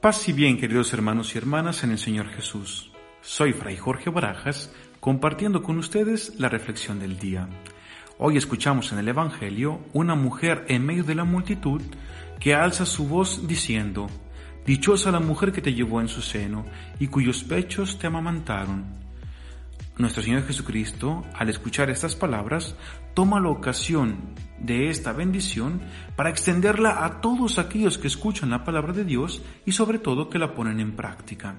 Paz y bien, queridos hermanos y hermanas en el Señor Jesús. Soy Fray Jorge Barajas, compartiendo con ustedes la reflexión del día. Hoy escuchamos en el Evangelio una mujer en medio de la multitud que alza su voz diciendo, Dichosa la mujer que te llevó en su seno y cuyos pechos te amamantaron. Nuestro Señor Jesucristo, al escuchar estas palabras, toma la ocasión de esta bendición para extenderla a todos aquellos que escuchan la palabra de Dios y sobre todo que la ponen en práctica.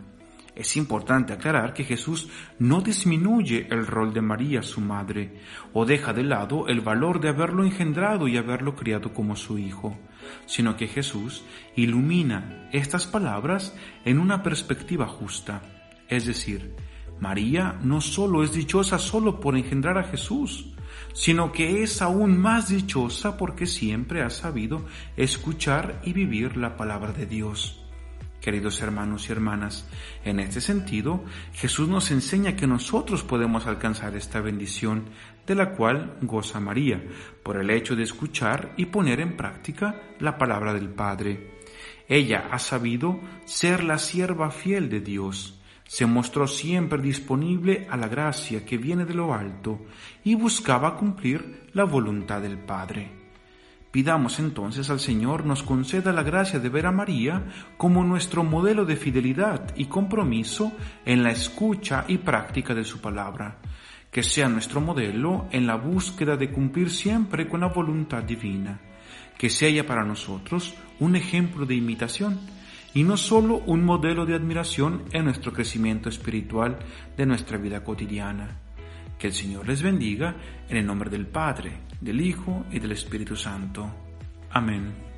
Es importante aclarar que Jesús no disminuye el rol de María, su madre, o deja de lado el valor de haberlo engendrado y haberlo criado como su hijo, sino que Jesús ilumina estas palabras en una perspectiva justa, es decir, María no solo es dichosa solo por engendrar a Jesús, sino que es aún más dichosa porque siempre ha sabido escuchar y vivir la palabra de Dios. Queridos hermanos y hermanas, en este sentido, Jesús nos enseña que nosotros podemos alcanzar esta bendición de la cual goza María, por el hecho de escuchar y poner en práctica la palabra del Padre. Ella ha sabido ser la sierva fiel de Dios, se mostró siempre disponible a la gracia que viene de lo alto y buscaba cumplir la voluntad del Padre. Pidamos entonces al Señor nos conceda la gracia de ver a María como nuestro modelo de fidelidad y compromiso en la escucha y práctica de su palabra, que sea nuestro modelo en la búsqueda de cumplir siempre con la voluntad divina, que sea para nosotros un ejemplo de imitación y no solo un modelo de admiración en nuestro crecimiento espiritual de nuestra vida cotidiana. Que el Señor les bendiga en el nombre del Padre, del Hijo y del Espíritu Santo. Amén.